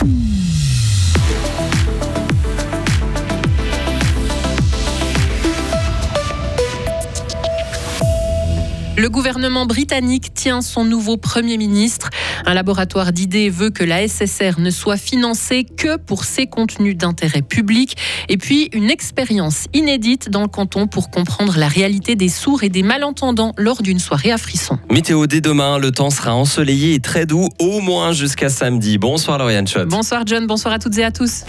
Mm-hmm. Le gouvernement britannique tient son nouveau Premier ministre. Un laboratoire d'idées veut que la SSR ne soit financée que pour ses contenus d'intérêt public. Et puis, une expérience inédite dans le canton pour comprendre la réalité des sourds et des malentendants lors d'une soirée à frisson. Météo dès demain, le temps sera ensoleillé et très doux, au moins jusqu'à samedi. Bonsoir Lauriane Schott. Bonsoir John, bonsoir à toutes et à tous.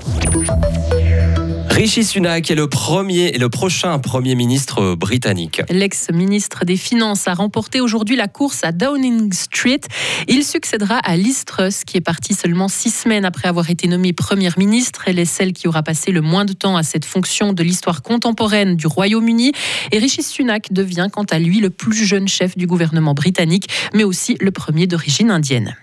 Rishi Sunak est le premier et le prochain Premier ministre britannique. L'ex-ministre des Finances a remporté aujourd'hui la course à Downing Street. Il succédera à Liz Truss, qui est partie seulement six semaines après avoir été nommée Première ministre. Elle est celle qui aura passé le moins de temps à cette fonction de l'histoire contemporaine du Royaume-Uni. Et Rishi Sunak devient quant à lui le plus jeune chef du gouvernement britannique, mais aussi le premier d'origine indienne.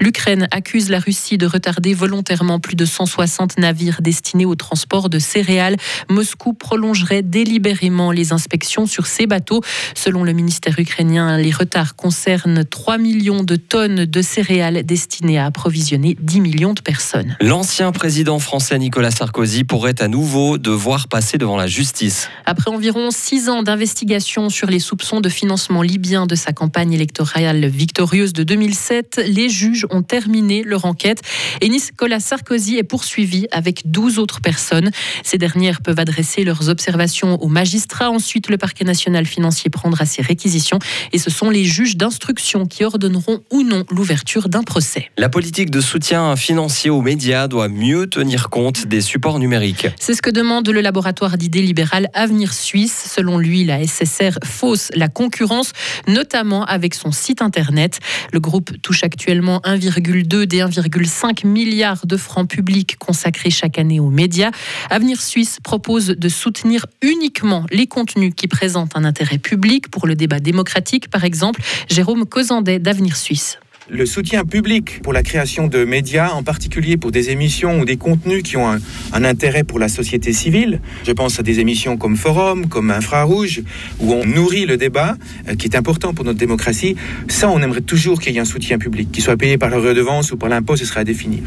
L'Ukraine accuse la Russie de retarder volontairement plus de 160 navires destinés au transport de céréales. Moscou prolongerait délibérément les inspections sur ces bateaux. Selon le ministère ukrainien, les retards concernent 3 millions de tonnes de céréales destinées à approvisionner 10 millions de personnes. L'ancien président français Nicolas Sarkozy pourrait à nouveau devoir passer devant la justice. Après environ six ans d'investigation sur les soupçons de financement libyen de sa campagne électorale victorieuse de 2007, les juges ont terminé leur enquête et Nicolas Sarkozy est poursuivi avec 12 autres personnes. Ces dernières peuvent adresser leurs observations aux magistrats. Ensuite, le parquet national financier prendra ses réquisitions et ce sont les juges d'instruction qui ordonneront ou non l'ouverture d'un procès. La politique de soutien financier aux médias doit mieux tenir compte des supports numériques. C'est ce que demande le laboratoire d'idées libérales Avenir Suisse. Selon lui, la SSR fausse la concurrence, notamment avec son site internet. Le groupe touche actuellement 1,2 des 1,5 milliards de francs publics consacrés chaque année aux médias. Avenir Suisse propose de soutenir uniquement les contenus qui présentent un intérêt public pour le débat démocratique, par exemple. Jérôme Causandet d'Avenir Suisse le soutien public pour la création de médias, en particulier pour des émissions ou des contenus qui ont un, intérêt pour la société civile. Je pense à des émissions comme Forum, comme Infrarouge, où on nourrit le débat, euh, qui est important pour notre démocratie. Ça, on aimerait toujours qu'il y ait un soutien public, qu'il soit payé par la redevance ou par l'impôt, ce serait à définir.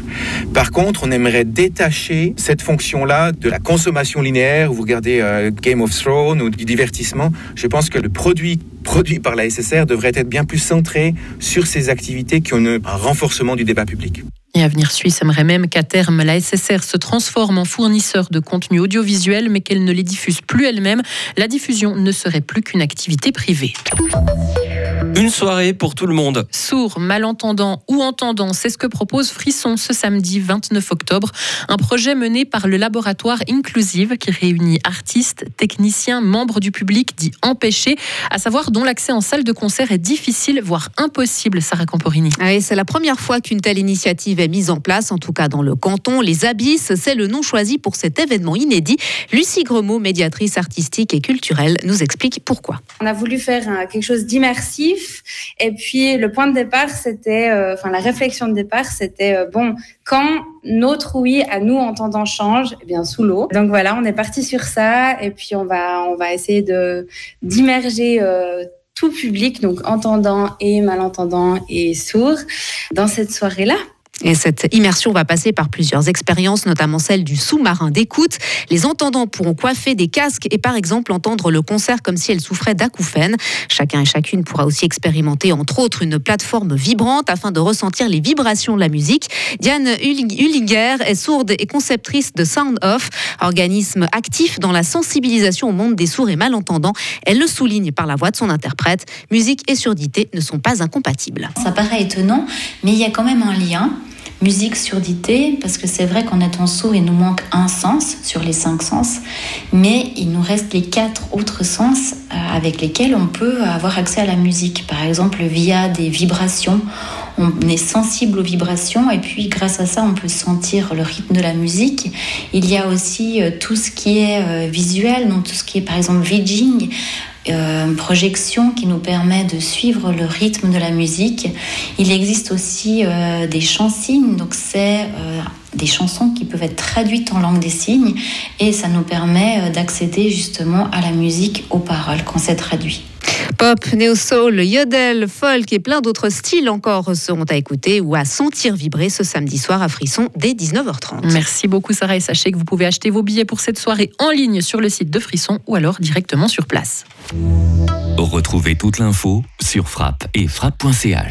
Par contre, on aimerait détacher cette fonction-là de la consommation linéaire, où vous regardez euh, Game of Thrones ou du divertissement. Je pense que le produit produit par la SSR devrait être bien plus centré sur ces activités qui ont un renforcement du débat public. Et Avenir Suisse aimerait même qu'à terme, la SSR se transforme en fournisseur de contenu audiovisuel, mais qu'elle ne les diffuse plus elle-même. La diffusion ne serait plus qu'une activité privée. Une soirée pour tout le monde. Sourds, malentendants ou entendants, c'est ce que propose Frisson ce samedi 29 octobre. Un projet mené par le laboratoire Inclusive qui réunit artistes, techniciens, membres du public dits empêchés, à savoir dont l'accès en salle de concert est difficile, voire impossible, Sarah Camporini. Ah c'est la première fois qu'une telle initiative est mise en place, en tout cas dans le canton. Les Abysses, c'est le nom choisi pour cet événement inédit. Lucie Gremaud, médiatrice artistique et culturelle, nous explique pourquoi. On a voulu faire quelque chose d'immersif et puis le point de départ, c'était, euh, enfin la réflexion de départ, c'était euh, bon, quand notre oui à nous entendant change, eh bien sous l'eau. Donc voilà, on est parti sur ça, et puis on va on va essayer de d'immerger euh, tout public, donc entendant et malentendant et sourd, dans cette soirée-là. Et cette immersion va passer par plusieurs expériences, notamment celle du sous-marin d'écoute. Les entendants pourront coiffer des casques et par exemple entendre le concert comme si elle souffrait d'acouphènes. Chacun et chacune pourra aussi expérimenter entre autres une plateforme vibrante afin de ressentir les vibrations de la musique. Diane Hullinger est sourde et conceptrice de Sound Off, organisme actif dans la sensibilisation au monde des sourds et malentendants. Elle le souligne par la voix de son interprète. Musique et surdité ne sont pas incompatibles. Ça paraît étonnant, mais il y a quand même un lien musique, surdité, parce que c'est vrai qu'en étant sourd, il nous manque un sens sur les cinq sens, mais il nous reste les quatre autres sens euh, avec lesquels on peut avoir accès à la musique. Par exemple, via des vibrations, on est sensible aux vibrations et puis grâce à ça, on peut sentir le rythme de la musique. Il y a aussi euh, tout ce qui est euh, visuel, donc tout ce qui est par exemple vidging. Euh, projection qui nous permet de suivre le rythme de la musique. Il existe aussi euh, des chansons, donc c'est euh, des chansons qui peuvent être traduites en langue des signes et ça nous permet d'accéder justement à la musique aux paroles quand c'est traduit. Pop, néo-soul, yodel, folk et plein d'autres styles encore seront à écouter ou à sentir vibrer ce samedi soir à Frisson dès 19h30. Merci beaucoup Sarah et sachez que vous pouvez acheter vos billets pour cette soirée en ligne sur le site de Frisson ou alors directement sur place. Retrouvez toute l'info sur frappe et frappe.ch.